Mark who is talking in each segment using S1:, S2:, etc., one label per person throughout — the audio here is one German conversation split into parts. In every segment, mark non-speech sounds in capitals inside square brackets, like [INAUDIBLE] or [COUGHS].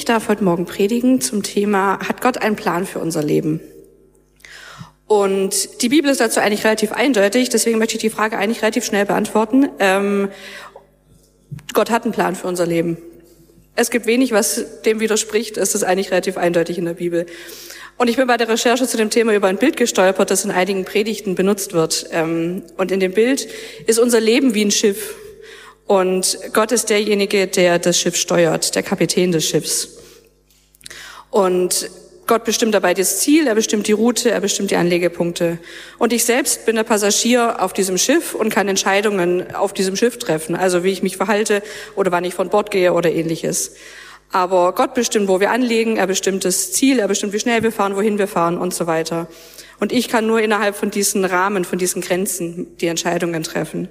S1: Ich darf heute Morgen predigen zum Thema, hat Gott einen Plan für unser Leben? Und die Bibel ist dazu eigentlich relativ eindeutig, deswegen möchte ich die Frage eigentlich relativ schnell beantworten. Ähm, Gott hat einen Plan für unser Leben. Es gibt wenig, was dem widerspricht. Es ist eigentlich relativ eindeutig in der Bibel. Und ich bin bei der Recherche zu dem Thema über ein Bild gestolpert, das in einigen Predigten benutzt wird. Ähm, und in dem Bild ist unser Leben wie ein Schiff. Und Gott ist derjenige, der das Schiff steuert, der Kapitän des Schiffs. Und Gott bestimmt dabei das Ziel, er bestimmt die Route, er bestimmt die Anlegepunkte. Und ich selbst bin der Passagier auf diesem Schiff und kann Entscheidungen auf diesem Schiff treffen, also wie ich mich verhalte oder wann ich von Bord gehe oder ähnliches. Aber Gott bestimmt, wo wir anlegen, er bestimmt das Ziel, er bestimmt, wie schnell wir fahren, wohin wir fahren und so weiter. Und ich kann nur innerhalb von diesen Rahmen, von diesen Grenzen die Entscheidungen treffen.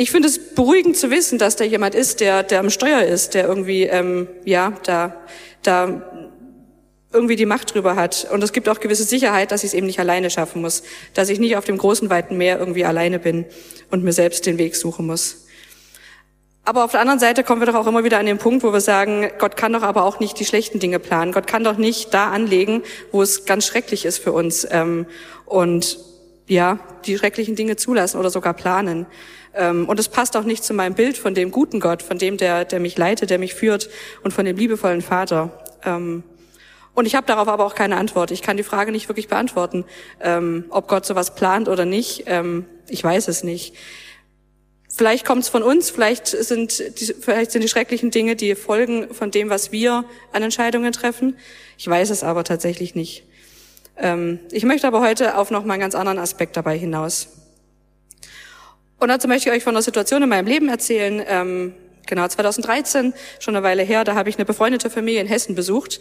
S1: Ich finde es beruhigend zu wissen, dass da jemand ist, der, der am Steuer ist, der irgendwie, ähm, ja, da, da irgendwie die Macht drüber hat. Und es gibt auch gewisse Sicherheit, dass ich es eben nicht alleine schaffen muss, dass ich nicht auf dem großen, weiten Meer irgendwie alleine bin und mir selbst den Weg suchen muss. Aber auf der anderen Seite kommen wir doch auch immer wieder an den Punkt, wo wir sagen, Gott kann doch aber auch nicht die schlechten Dinge planen. Gott kann doch nicht da anlegen, wo es ganz schrecklich ist für uns. Ähm, und ja, die schrecklichen Dinge zulassen oder sogar planen. Ähm, und es passt auch nicht zu meinem Bild von dem guten Gott, von dem, der, der mich leitet, der mich führt und von dem liebevollen Vater. Ähm, und ich habe darauf aber auch keine Antwort. Ich kann die Frage nicht wirklich beantworten, ähm, ob Gott sowas plant oder nicht. ich weiß es nicht. Vielleicht kommt es von uns, vielleicht sind, die, vielleicht sind die schrecklichen Dinge die Folgen von dem, was wir an Entscheidungen treffen. Ich weiß es aber tatsächlich nicht. Ich möchte aber heute auf noch mal einen ganz anderen Aspekt dabei hinaus. Und dazu möchte ich euch von einer Situation in meinem Leben erzählen. Ähm, genau, 2013, schon eine Weile her, da habe ich eine befreundete Familie in Hessen besucht.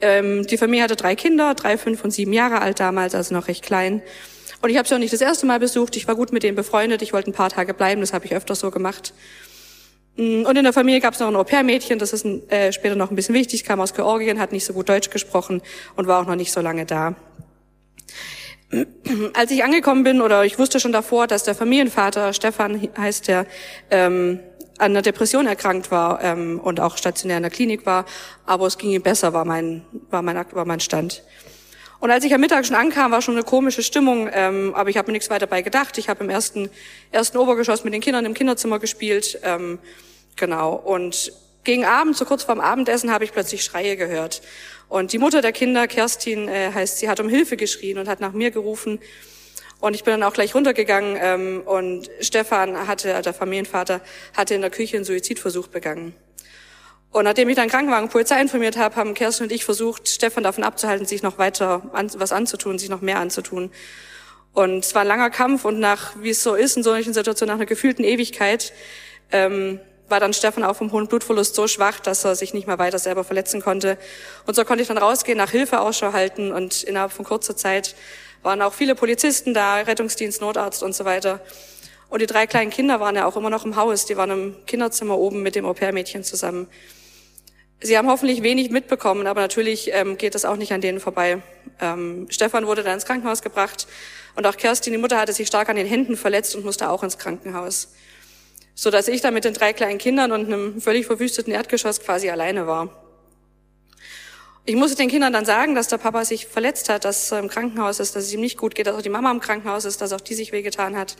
S1: Ähm, die Familie hatte drei Kinder, drei, fünf und sieben Jahre alt damals, also noch recht klein. Und ich habe sie auch nicht das erste Mal besucht. Ich war gut mit denen befreundet. Ich wollte ein paar Tage bleiben. Das habe ich öfter so gemacht. Mm, und in der Familie gab es noch ein Au-pair-Mädchen. Das ist ein, äh, später noch ein bisschen wichtig. Kam aus Georgien, hat nicht so gut Deutsch gesprochen und war auch noch nicht so lange da. Als ich angekommen bin, oder ich wusste schon davor, dass der Familienvater, Stefan heißt der, ähm, an einer Depression erkrankt war ähm, und auch stationär in der Klinik war, aber es ging ihm besser, war mein, war mein, war mein Stand. Und als ich am Mittag schon ankam, war schon eine komische Stimmung, ähm, aber ich habe mir nichts weiter dabei gedacht. Ich habe im ersten, ersten Obergeschoss mit den Kindern im Kinderzimmer gespielt, ähm, genau. Und gegen Abend, so kurz vorm Abendessen, habe ich plötzlich Schreie gehört. Und die Mutter der Kinder, Kerstin äh, heißt, sie hat um Hilfe geschrien und hat nach mir gerufen. Und ich bin dann auch gleich runtergegangen ähm, und Stefan hatte, der Familienvater, hatte in der Küche einen Suizidversuch begangen. Und nachdem ich dann Krankenwagen Polizei informiert habe, haben Kerstin und ich versucht, Stefan davon abzuhalten, sich noch weiter an, was anzutun, sich noch mehr anzutun. Und es war ein langer Kampf und nach, wie es so ist in solchen Situationen, nach einer gefühlten Ewigkeit, ähm, war dann Stefan auch vom hohen Blutverlust so schwach, dass er sich nicht mehr weiter selber verletzen konnte. Und so konnte ich dann rausgehen, nach Hilfe Ausschau halten und innerhalb von kurzer Zeit waren auch viele Polizisten da, Rettungsdienst, Notarzt und so weiter. Und die drei kleinen Kinder waren ja auch immer noch im Haus. Die waren im Kinderzimmer oben mit dem Au-pair-Mädchen zusammen. Sie haben hoffentlich wenig mitbekommen, aber natürlich ähm, geht das auch nicht an denen vorbei. Ähm, Stefan wurde dann ins Krankenhaus gebracht und auch Kerstin, die Mutter, hatte sich stark an den Händen verletzt und musste auch ins Krankenhaus so dass ich da mit den drei kleinen Kindern und einem völlig verwüsteten Erdgeschoss quasi alleine war. Ich musste den Kindern dann sagen, dass der Papa sich verletzt hat, dass er im Krankenhaus ist, dass es ihm nicht gut geht, dass auch die Mama im Krankenhaus ist, dass auch die sich wehgetan hat.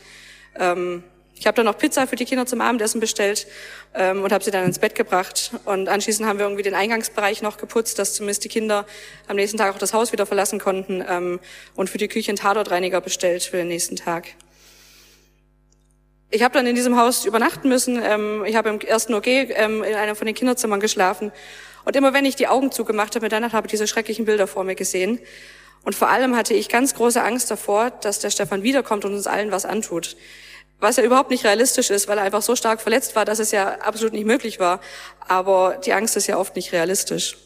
S1: Ähm, ich habe dann noch Pizza für die Kinder zum Abendessen bestellt ähm, und habe sie dann ins Bett gebracht. Und anschließend haben wir irgendwie den Eingangsbereich noch geputzt, dass zumindest die Kinder am nächsten Tag auch das Haus wieder verlassen konnten ähm, und für die Küche einen Tatortreiniger bestellt für den nächsten Tag. Ich habe dann in diesem Haus übernachten müssen. Ähm, ich habe im ersten OG ähm, in einem von den Kinderzimmern geschlafen. Und immer wenn ich die Augen zugemacht habe, Mitternacht habe ich diese schrecklichen Bilder vor mir gesehen. Und vor allem hatte ich ganz große Angst davor, dass der Stefan wiederkommt und uns allen was antut. Was ja überhaupt nicht realistisch ist, weil er einfach so stark verletzt war, dass es ja absolut nicht möglich war. Aber die Angst ist ja oft nicht realistisch.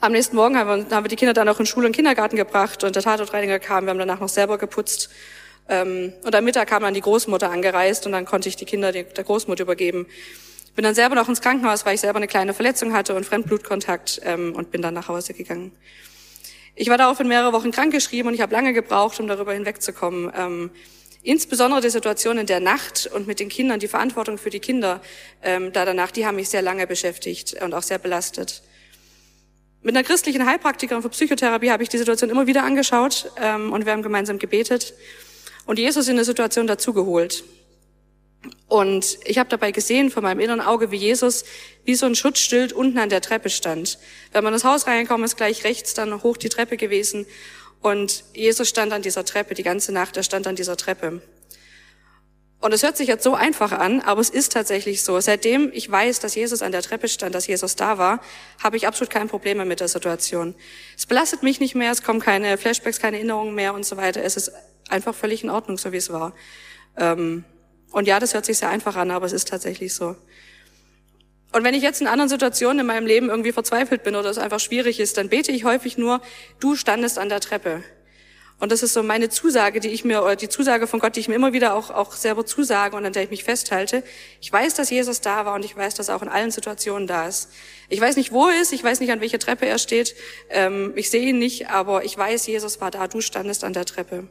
S1: Am nächsten Morgen haben wir, haben wir die Kinder dann auch in Schule und Kindergarten gebracht und der Tatortreiniger kam. Wir haben danach noch selber geputzt und am Mittag kam dann die Großmutter angereist und dann konnte ich die Kinder der Großmutter übergeben. Bin dann selber noch ins Krankenhaus, weil ich selber eine kleine Verletzung hatte und Fremdblutkontakt ähm, und bin dann nach Hause gegangen. Ich war daraufhin mehrere Wochen krankgeschrieben und ich habe lange gebraucht, um darüber hinwegzukommen. Ähm, Insbesondere die Situation in der Nacht und mit den Kindern, die Verantwortung für die Kinder ähm, da danach, die haben mich sehr lange beschäftigt und auch sehr belastet. Mit einer christlichen Heilpraktikerin für Psychotherapie habe ich die Situation immer wieder angeschaut ähm, und wir haben gemeinsam gebetet und Jesus in der Situation dazugeholt. Und ich habe dabei gesehen vor meinem inneren Auge, wie Jesus wie so ein Schutzschild unten an der Treppe stand. Wenn man ins Haus reingekommen ist, gleich rechts dann hoch die Treppe gewesen und Jesus stand an dieser Treppe, die ganze Nacht, er stand an dieser Treppe. Und es hört sich jetzt so einfach an, aber es ist tatsächlich so. Seitdem ich weiß, dass Jesus an der Treppe stand, dass Jesus da war, habe ich absolut kein Problem mehr mit der Situation. Es belastet mich nicht mehr, es kommen keine Flashbacks, keine Erinnerungen mehr und so weiter. Es ist einfach völlig in Ordnung, so wie es war. Ähm, und ja, das hört sich sehr einfach an, aber es ist tatsächlich so. Und wenn ich jetzt in anderen Situationen in meinem Leben irgendwie verzweifelt bin oder es einfach schwierig ist, dann bete ich häufig nur, du standest an der Treppe. Und das ist so meine Zusage, die ich mir, oder die Zusage von Gott, die ich mir immer wieder auch, auch selber zusage und an der ich mich festhalte. Ich weiß, dass Jesus da war und ich weiß, dass er auch in allen Situationen da ist. Ich weiß nicht, wo er ist, ich weiß nicht, an welcher Treppe er steht, ähm, ich sehe ihn nicht, aber ich weiß, Jesus war da, du standest an der Treppe.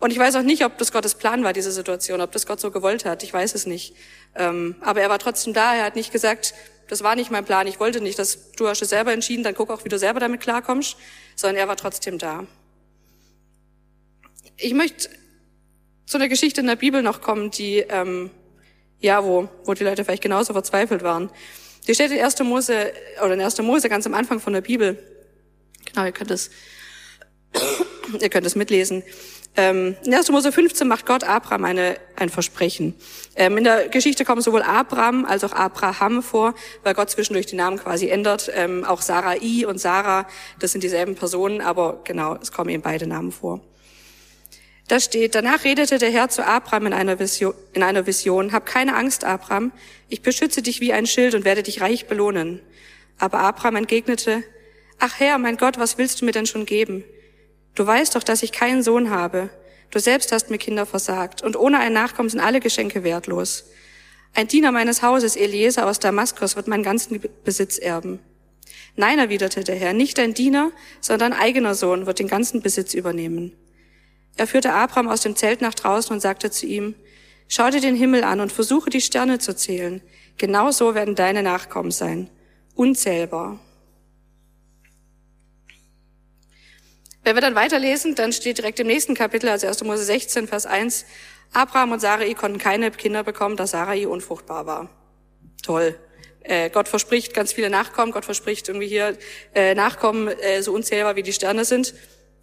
S1: Und ich weiß auch nicht, ob das Gottes Plan war, diese Situation, ob das Gott so gewollt hat. Ich weiß es nicht. Ähm, aber er war trotzdem da. Er hat nicht gesagt, das war nicht mein Plan. Ich wollte nicht, dass du hast es selber entschieden, dann guck auch, wie du selber damit klarkommst. Sondern er war trotzdem da. Ich möchte zu einer Geschichte in der Bibel noch kommen, die, ähm, ja, wo, wo die Leute vielleicht genauso verzweifelt waren. Die steht in 1. Mose, oder in 1. Mose ganz am Anfang von der Bibel. Genau, ihr könnt es, [COUGHS] ihr könnt es mitlesen. Ähm, in 1. Mose 15 macht Gott Abraham eine, ein Versprechen. Ähm, in der Geschichte kommen sowohl Abraham als auch Abraham vor, weil Gott zwischendurch die Namen quasi ändert. Ähm, auch Sarai und Sarah, das sind dieselben Personen, aber genau, es kommen eben beide Namen vor. Da steht, danach redete der Herr zu Abraham in einer, Vision, in einer Vision, hab keine Angst, Abraham, ich beschütze dich wie ein Schild und werde dich reich belohnen. Aber Abraham entgegnete, ach Herr, mein Gott, was willst du mir denn schon geben? Du weißt doch, dass ich keinen Sohn habe. Du selbst hast mir Kinder versagt, und ohne ein Nachkommen sind alle Geschenke wertlos. Ein Diener meines Hauses, Eliezer aus Damaskus, wird meinen ganzen Besitz erben. Nein, erwiderte der Herr, nicht dein Diener, sondern eigener Sohn wird den ganzen Besitz übernehmen. Er führte Abraham aus dem Zelt nach draußen und sagte zu ihm, Schau dir den Himmel an und versuche die Sterne zu zählen. Genau so werden deine Nachkommen sein. Unzählbar. Wenn wir dann weiterlesen, dann steht direkt im nächsten Kapitel, also 1. Mose 16, Vers 1, Abraham und Sarai konnten keine Kinder bekommen, da Sarai unfruchtbar war. Toll. Äh, Gott verspricht ganz viele Nachkommen, Gott verspricht irgendwie hier äh, Nachkommen äh, so unzählbar wie die Sterne sind,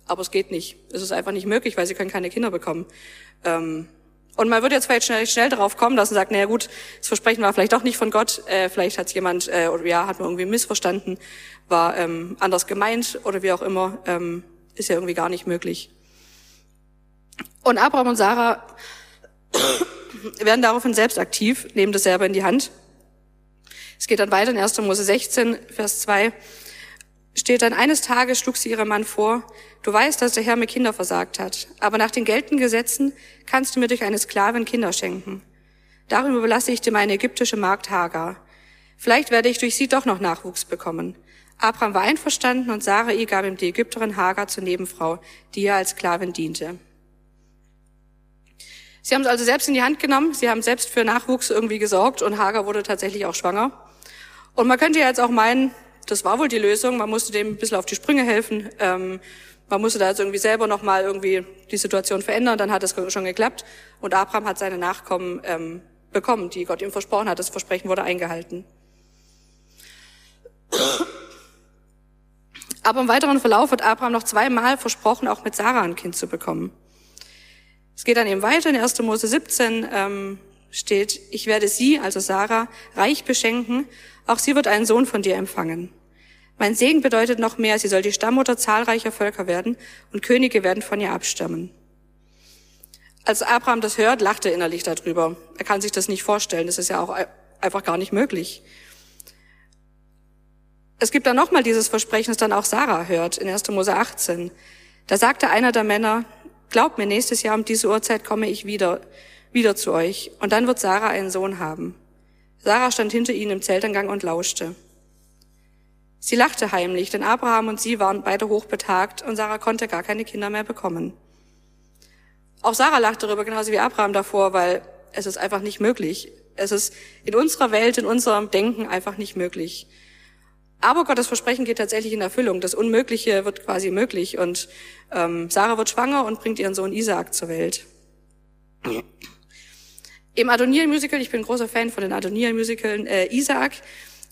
S1: aber es geht nicht. Es ist einfach nicht möglich, weil sie können keine Kinder bekommen. Ähm, und man wird jetzt vielleicht schnell, schnell darauf kommen, dass man sagt, naja gut, das Versprechen war vielleicht doch nicht von Gott, äh, vielleicht hat jemand, äh, oder ja, hat man irgendwie missverstanden, war ähm, anders gemeint oder wie auch immer. Ähm, ist ja irgendwie gar nicht möglich. Und Abraham und Sarah werden daraufhin selbst aktiv, nehmen das selber in die Hand. Es geht dann weiter in 1. Mose 16, Vers 2. Steht dann, eines Tages schlug sie ihrem Mann vor, du weißt, dass der Herr mir Kinder versagt hat, aber nach den geltenden Gesetzen kannst du mir durch eine Sklavin Kinder schenken. Darum überlasse ich dir meine ägyptische Magd Hagar. Vielleicht werde ich durch sie doch noch Nachwuchs bekommen. Abraham war einverstanden und Sarai gab ihm die Ägypterin Hagar zur Nebenfrau, die ihr als Sklavin diente. Sie haben es also selbst in die Hand genommen, sie haben selbst für Nachwuchs irgendwie gesorgt und Hagar wurde tatsächlich auch schwanger. Und man könnte ja jetzt auch meinen, das war wohl die Lösung, man musste dem ein bisschen auf die Sprünge helfen, ähm, man musste da jetzt irgendwie selber nochmal irgendwie die Situation verändern, dann hat es schon geklappt. Und Abraham hat seine Nachkommen ähm, bekommen, die Gott ihm versprochen hat, das Versprechen wurde eingehalten. Aber im weiteren Verlauf wird Abraham noch zweimal versprochen, auch mit Sarah ein Kind zu bekommen. Es geht dann eben weiter. In 1. Mose 17 ähm, steht, ich werde sie, also Sarah, reich beschenken. Auch sie wird einen Sohn von dir empfangen. Mein Segen bedeutet noch mehr, sie soll die Stammmutter zahlreicher Völker werden und Könige werden von ihr abstammen. Als Abraham das hört, lacht er innerlich darüber. Er kann sich das nicht vorstellen. Das ist ja auch einfach gar nicht möglich. Es gibt dann nochmal dieses Versprechen, das dann auch Sarah hört in 1. Mose 18. Da sagte einer der Männer, glaubt mir, nächstes Jahr um diese Uhrzeit komme ich wieder, wieder zu euch. Und dann wird Sarah einen Sohn haben. Sarah stand hinter ihnen im Zeltangang und lauschte. Sie lachte heimlich, denn Abraham und sie waren beide hochbetagt und Sarah konnte gar keine Kinder mehr bekommen. Auch Sarah lacht darüber, genauso wie Abraham davor, weil es ist einfach nicht möglich. Es ist in unserer Welt, in unserem Denken einfach nicht möglich. Aber Gottes Versprechen geht tatsächlich in Erfüllung. Das Unmögliche wird quasi möglich. Und ähm, Sarah wird schwanger und bringt ihren Sohn Isaak zur Welt. Im Adonier-Musical, ich bin großer Fan von den Adonier-Musicalen, äh, Isaak,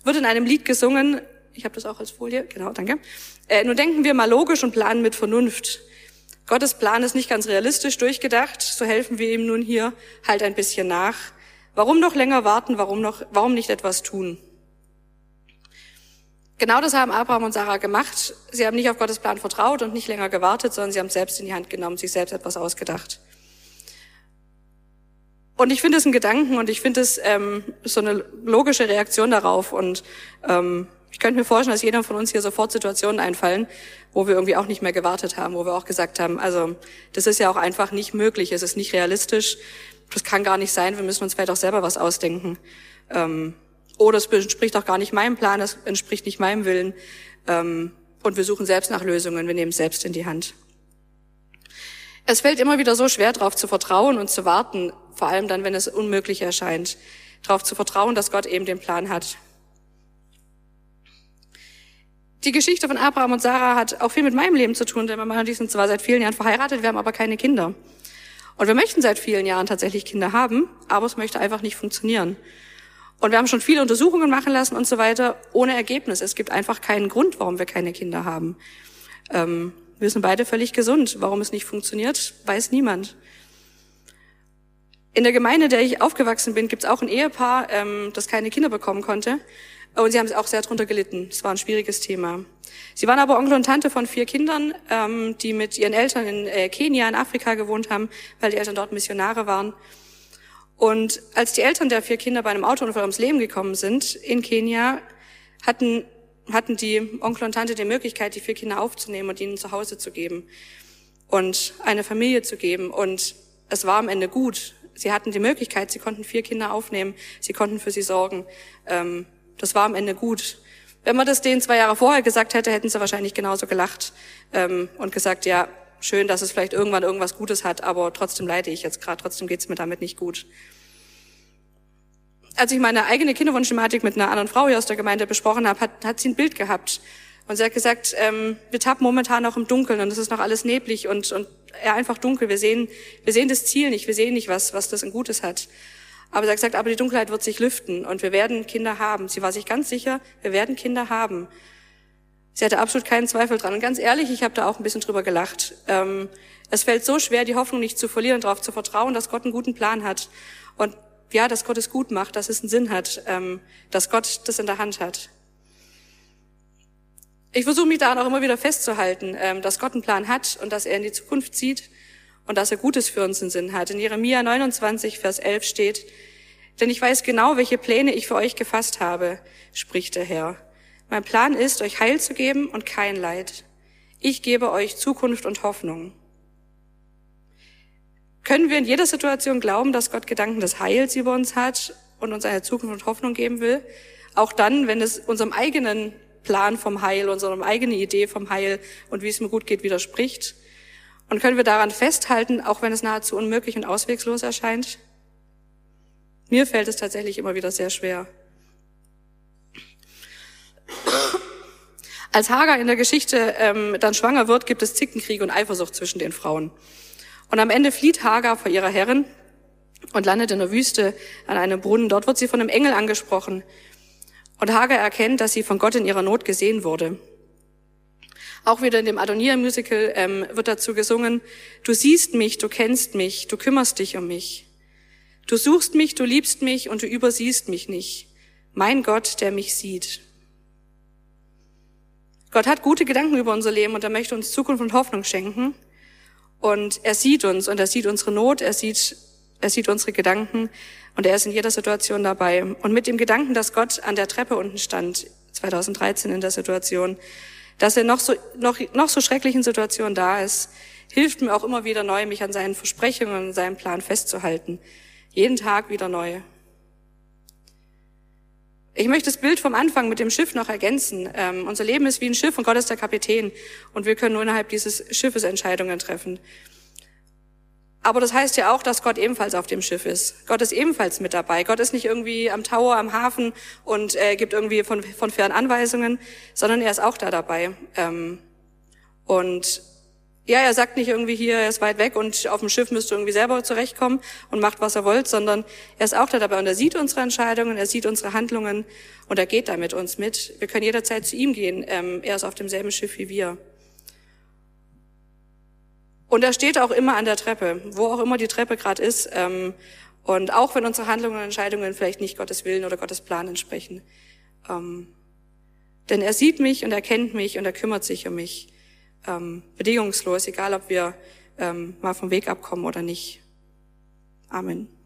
S1: wird in einem Lied gesungen, ich habe das auch als Folie, genau, danke. Äh, nun denken wir mal logisch und planen mit Vernunft. Gottes Plan ist nicht ganz realistisch durchgedacht, so helfen wir ihm nun hier halt ein bisschen nach. Warum noch länger warten, warum, noch, warum nicht etwas tun? Genau das haben Abraham und Sarah gemacht. Sie haben nicht auf Gottes Plan vertraut und nicht länger gewartet, sondern sie haben selbst in die Hand genommen, sich selbst etwas ausgedacht. Und ich finde es ein Gedanken und ich finde es ähm, so eine logische Reaktion darauf. Und ähm, ich könnte mir vorstellen, dass jeder von uns hier sofort Situationen einfallen, wo wir irgendwie auch nicht mehr gewartet haben, wo wir auch gesagt haben, also das ist ja auch einfach nicht möglich, es ist nicht realistisch, das kann gar nicht sein, wir müssen uns vielleicht auch selber was ausdenken. Ähm, oder es entspricht auch gar nicht meinem Plan, es entspricht nicht meinem Willen. Ähm, und wir suchen selbst nach Lösungen, wir nehmen es selbst in die Hand. Es fällt immer wieder so schwer, darauf zu vertrauen und zu warten, vor allem dann, wenn es unmöglich erscheint, darauf zu vertrauen, dass Gott eben den Plan hat. Die Geschichte von Abraham und Sarah hat auch viel mit meinem Leben zu tun, denn mein Mann und ich sind zwar seit vielen Jahren verheiratet, wir haben aber keine Kinder. Und wir möchten seit vielen Jahren tatsächlich Kinder haben, aber es möchte einfach nicht funktionieren. Und wir haben schon viele Untersuchungen machen lassen und so weiter, ohne Ergebnis. Es gibt einfach keinen Grund, warum wir keine Kinder haben. Ähm, wir sind beide völlig gesund. Warum es nicht funktioniert, weiß niemand. In der Gemeinde, der ich aufgewachsen bin, gibt es auch ein Ehepaar, ähm, das keine Kinder bekommen konnte. Und sie haben auch sehr darunter gelitten. Es war ein schwieriges Thema. Sie waren aber Onkel und Tante von vier Kindern, ähm, die mit ihren Eltern in äh, Kenia in Afrika gewohnt haben, weil die Eltern dort Missionare waren. Und als die Eltern der vier Kinder bei einem Autounfall ums Leben gekommen sind in Kenia, hatten, hatten die Onkel und Tante die Möglichkeit, die vier Kinder aufzunehmen und ihnen zu Hause zu geben und eine Familie zu geben. Und es war am Ende gut. Sie hatten die Möglichkeit, sie konnten vier Kinder aufnehmen, sie konnten für sie sorgen. Ähm, das war am Ende gut. Wenn man das denen zwei Jahre vorher gesagt hätte, hätten sie wahrscheinlich genauso gelacht ähm, und gesagt, ja, schön, dass es vielleicht irgendwann irgendwas Gutes hat, aber trotzdem leide ich jetzt gerade, trotzdem geht's mir damit nicht gut. Als ich meine eigene Kinderwunschthematik mit einer anderen Frau hier aus der Gemeinde besprochen habe, hat, hat sie ein Bild gehabt. Und sie hat gesagt, ähm, wir tappen momentan noch im Dunkeln und es ist noch alles neblig und, und ja, einfach dunkel. Wir sehen, wir sehen das Ziel nicht, wir sehen nicht, was, was das ein Gutes hat. Aber sie hat gesagt, aber die Dunkelheit wird sich lüften und wir werden Kinder haben. Sie war sich ganz sicher, wir werden Kinder haben. Sie hatte absolut keinen Zweifel dran. Und ganz ehrlich, ich habe da auch ein bisschen drüber gelacht. Ähm, es fällt so schwer, die Hoffnung nicht zu verlieren, darauf zu vertrauen, dass Gott einen guten Plan hat. Und ja, dass Gott es gut macht, dass es einen Sinn hat, ähm, dass Gott das in der Hand hat. Ich versuche mich daran auch immer wieder festzuhalten, ähm, dass Gott einen Plan hat und dass er in die Zukunft sieht und dass er Gutes für uns einen Sinn hat. In Jeremia 29, Vers 11 steht, denn ich weiß genau, welche Pläne ich für euch gefasst habe, spricht der Herr mein Plan ist, euch Heil zu geben und kein Leid. Ich gebe euch Zukunft und Hoffnung. Können wir in jeder Situation glauben, dass Gott Gedanken des Heils über uns hat und uns eine Zukunft und Hoffnung geben will? Auch dann, wenn es unserem eigenen Plan vom Heil, unserer eigenen Idee vom Heil und wie es mir gut geht widerspricht? Und können wir daran festhalten, auch wenn es nahezu unmöglich und auswegslos erscheint? Mir fällt es tatsächlich immer wieder sehr schwer. Als Hagar in der Geschichte ähm, dann schwanger wird, gibt es Zickenkrieg und Eifersucht zwischen den Frauen. Und am Ende flieht Hagar vor ihrer Herrin und landet in der Wüste an einem Brunnen. Dort wird sie von einem Engel angesprochen. Und Hagar erkennt, dass sie von Gott in ihrer Not gesehen wurde. Auch wieder in dem Adonia-Musical ähm, wird dazu gesungen, du siehst mich, du kennst mich, du kümmerst dich um mich. Du suchst mich, du liebst mich und du übersiehst mich nicht. Mein Gott, der mich sieht. Gott hat gute Gedanken über unser Leben und er möchte uns Zukunft und Hoffnung schenken. Und er sieht uns und er sieht unsere Not, er sieht, er sieht unsere Gedanken und er ist in jeder Situation dabei. Und mit dem Gedanken, dass Gott an der Treppe unten stand, 2013 in der Situation, dass er noch so, noch, noch so schrecklichen Situationen da ist, hilft mir auch immer wieder neu, mich an seinen Versprechungen und seinem Plan festzuhalten. Jeden Tag wieder neu. Ich möchte das Bild vom Anfang mit dem Schiff noch ergänzen. Ähm, unser Leben ist wie ein Schiff und Gott ist der Kapitän und wir können nur innerhalb dieses Schiffes Entscheidungen treffen. Aber das heißt ja auch, dass Gott ebenfalls auf dem Schiff ist. Gott ist ebenfalls mit dabei. Gott ist nicht irgendwie am Tower, am Hafen und äh, gibt irgendwie von, von fern Anweisungen, sondern er ist auch da dabei. Ähm, und ja, er sagt nicht irgendwie hier, er ist weit weg und auf dem Schiff müsst ihr irgendwie selber zurechtkommen und macht, was er wollt, sondern er ist auch da dabei und er sieht unsere Entscheidungen, er sieht unsere Handlungen und er geht da mit uns mit. Wir können jederzeit zu ihm gehen. Ähm, er ist auf demselben Schiff wie wir. Und er steht auch immer an der Treppe, wo auch immer die Treppe gerade ist. Ähm, und auch wenn unsere Handlungen und Entscheidungen vielleicht nicht Gottes Willen oder Gottes Plan entsprechen. Ähm, denn er sieht mich und er kennt mich und er kümmert sich um mich. Ähm, bedingungslos, egal ob wir ähm, mal vom Weg abkommen oder nicht. Amen.